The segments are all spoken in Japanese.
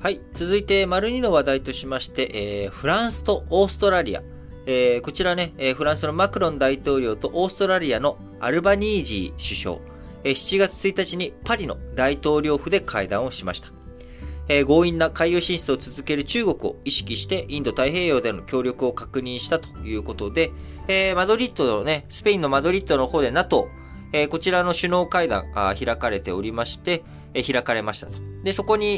はい。続いて、丸2の話題としまして、えー、フランスとオーストラリア。えー、こちらね、えー、フランスのマクロン大統領とオーストラリアのアルバニージー首相。えー、7月1日にパリの大統領府で会談をしました。えー、強引な海洋進出を続ける中国を意識してインド太平洋での協力を確認したということで、えー、マドリッドのね、スペインのマドリッドの方で NATO、えー、こちらの首脳会談あ開かれておりまして、えー、開かれましたと。で、そこに、え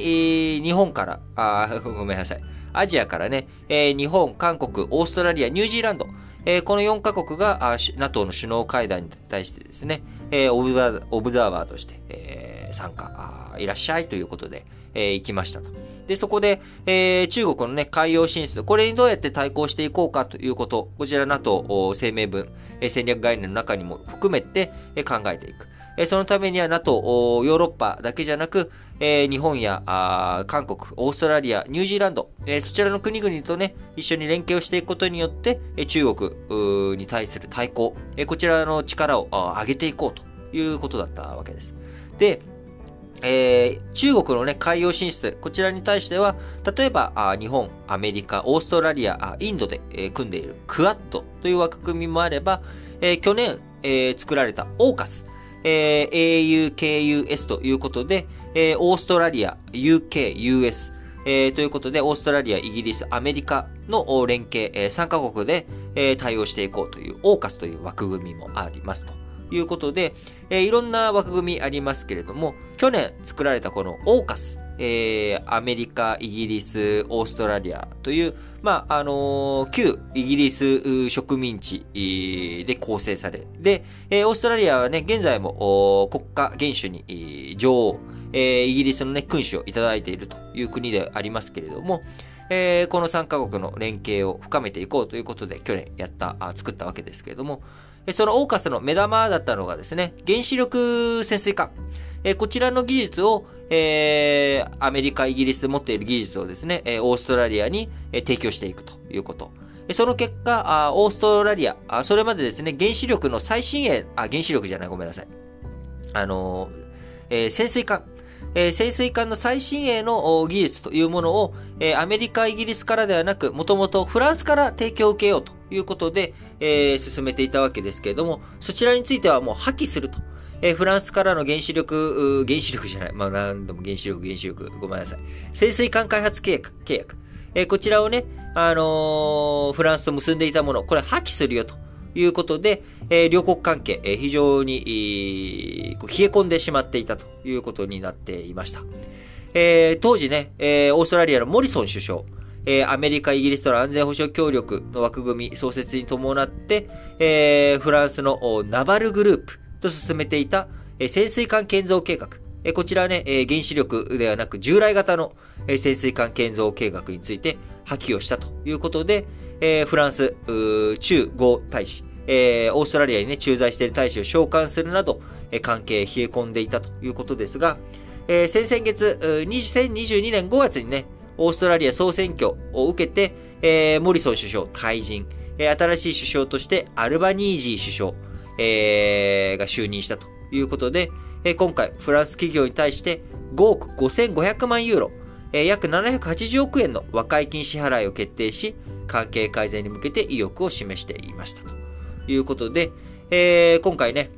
ー、日本から、あ ごめんなさい。アジアからね、えー、日本、韓国、オーストラリア、ニュージーランド、えー、この4カ国があ NATO の首脳会談に対してですね、えー、オブザオブザーバーとして、えー、参加あ、いらっしゃいということで、えー、行きましたと。で、そこで、えー、中国のね、海洋進出、これにどうやって対抗していこうかということ、こちら NATO 声明文、えー、戦略概念の中にも含めて、えー、考えていく。え、そのためには NATO、ヨーロッパだけじゃなく、え、日本や韓国、オーストラリア、ニュージーランド、え、そちらの国々とね、一緒に連携をしていくことによって、え、中国に対する対抗、え、こちらの力を上げていこうということだったわけです。で、えー、中国のね、海洋進出、こちらに対しては、例えば、あ日本、アメリカ、オーストラリア、インドで、え、組んでいるクアッドという枠組みもあれば、えー、去年、えー、作られたオーカス、えー、AUKUS ということで、えー、オーストラリア、UK、US、えー、ということで、オーストラリア、イギリス、アメリカの連携、えー、3カ国で、えー、対応していこうという、オーカスという枠組みもありますと。いうことで、えー、いろんな枠組みありますけれども、去年作られたこのオーカス、えー、アメリカ、イギリス、オーストラリアという、まあ、あのー、旧イギリス植民地で構成され、で、えー、オーストラリアはね、現在も国家元首に女王、えー、イギリスのね、君主をいただいているという国でありますけれども、えー、この3カ国の連携を深めていこうということで、去年やった、あ作ったわけですけれども、そのオーカスの目玉だったのがですね、原子力潜水艦。えこちらの技術を、えー、アメリカ、イギリスで持っている技術をですね、えオーストラリアにえ提供していくということ。その結果、あオーストラリアあ、それまでですね、原子力の最新鋭、あ、原子力じゃない、ごめんなさい。あの、えー、潜水艦。えー、潜水艦の最新鋭の技術というものを、えー、アメリカ、イギリスからではなく、もともとフランスから提供を受けようということで、えー、進めていたわけですけれども、そちらについてはもう破棄すると。えー、フランスからの原子力、原子力じゃない。まあ、何度も原子力、原子力。ごめんなさい。潜水艦開発契約、契約。えー、こちらをね、あのー、フランスと結んでいたもの、これ破棄するよということで、え、両国関係、え、非常に、え、冷え込んでしまっていたということになっていました。え、当時ね、え、オーストラリアのモリソン首相、え、アメリカ、イギリスとの安全保障協力の枠組み創設に伴って、え、フランスのナバルグループと進めていた、え、潜水艦建造計画。え、こちらね、え、原子力ではなく従来型の、え、潜水艦建造計画について破棄をしたということで、え、フランス、中豪大使、えー、オーストラリアにね、駐在している大使を召喚するなど、えー、関係冷え込んでいたということですが、えー、先々月、2022年5月にね、オーストラリア総選挙を受けて、えー、モリソン首相退陣、えー、新しい首相としてアルバニージー首相、えー、が就任したということで、えー、今回フランス企業に対して5億5500万ユーロ、えー、約780億円の和解金支払いを決定し、関係改善に向けて意欲を示していましたということで、えー、今回ね、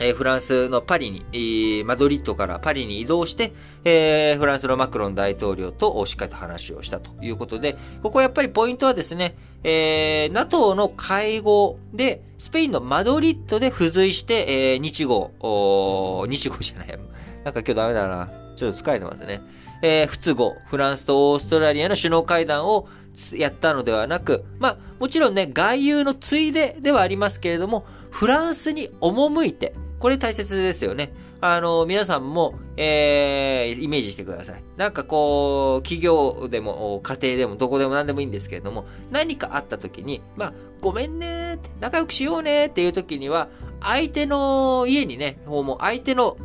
え、フランスのパリに、マドリッドからパリに移動して、えー、フランスのマクロン大統領としっかりと話をしたということで、ここやっぱりポイントはですね、えー、NATO の会合で、スペインのマドリッドで付随して、えー、日豪、日豪じゃない、なんか今日ダメだな。ちょっと疲れてますね。えー、不都合、フランスとオーストラリアの首脳会談をやったのではなく、まあ、もちろんね、外遊のついでではありますけれども、フランスに赴いて、これ大切ですよね。あの、皆さんも、えー、イメージしてください。なんかこう、企業でも、家庭でも、どこでも何でもいいんですけれども、何かあった時に、まあ、ごめんねって、仲良くしようねっていう時には、相手の家にね、もう、相手の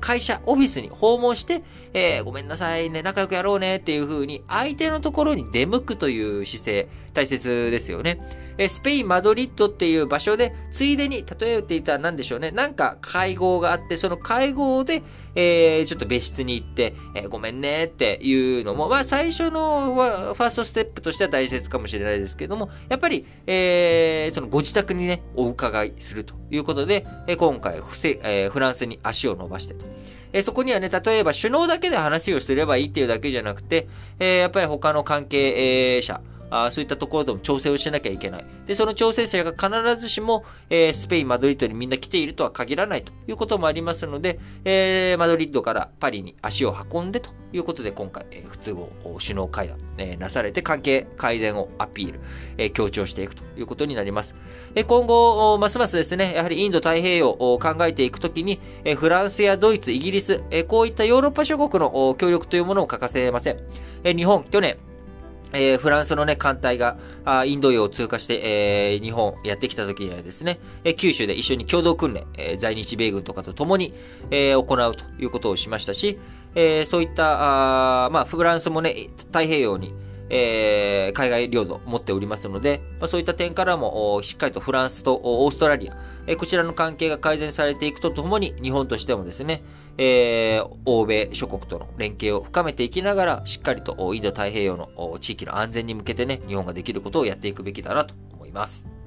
会社、オフィスに訪問して、えー、ごめんなさいね、仲良くやろうねっていう風に、相手のところに出向くという姿勢、大切ですよね。えスペイン・マドリッドっていう場所で、ついでに、例えていたら何でしょうね。なんか会合があって、その会合で、えー、ちょっと別室に行って、えー、ごめんねっていうのも、まあ最初のファーストステップとしては大切かもしれないですけども、やっぱり、えー、そのご自宅にね、お伺いするということで、え今回フセ、えフランスに足を伸伸ばしてと。えそこにはね、例えば首脳だけで話をすればいいっていうだけじゃなくて、えやっぱり他の関係者、あそういったところとも調整をしなきゃいけない。で、その調整者が必ずしも、えー、スペイン、マドリッドにみんな来ているとは限らないということもありますので、えー、マドリッドからパリに足を運んでということで、今回、えー、不都合首脳会談、えー、なされて関係改善をアピール、えー、強調していくということになります。えー、今後、ますますですね、やはりインド太平洋を考えていくときに、えー、フランスやドイツ、イギリス、えー、こういったヨーロッパ諸国の協力というものも欠かせません。えー、日本、去年、えー、フランスのね、艦隊が、あインド洋を通過して、えー、日本やってきた時にはですね、えー、九州で一緒に共同訓練、えー、在日米軍とかと共に、えー、行うということをしましたし、えー、そういった、あまあ、フランスもね、太平洋に、えー、海外領土を持っておりますので、まあ、そういった点からも、しっかりとフランスとオーストラリア、えー、こちらの関係が改善されていくとともに、日本としてもですね、えー、欧米諸国との連携を深めていきながら、しっかりとインド太平洋の地域の安全に向けてね、日本ができることをやっていくべきだなと思います。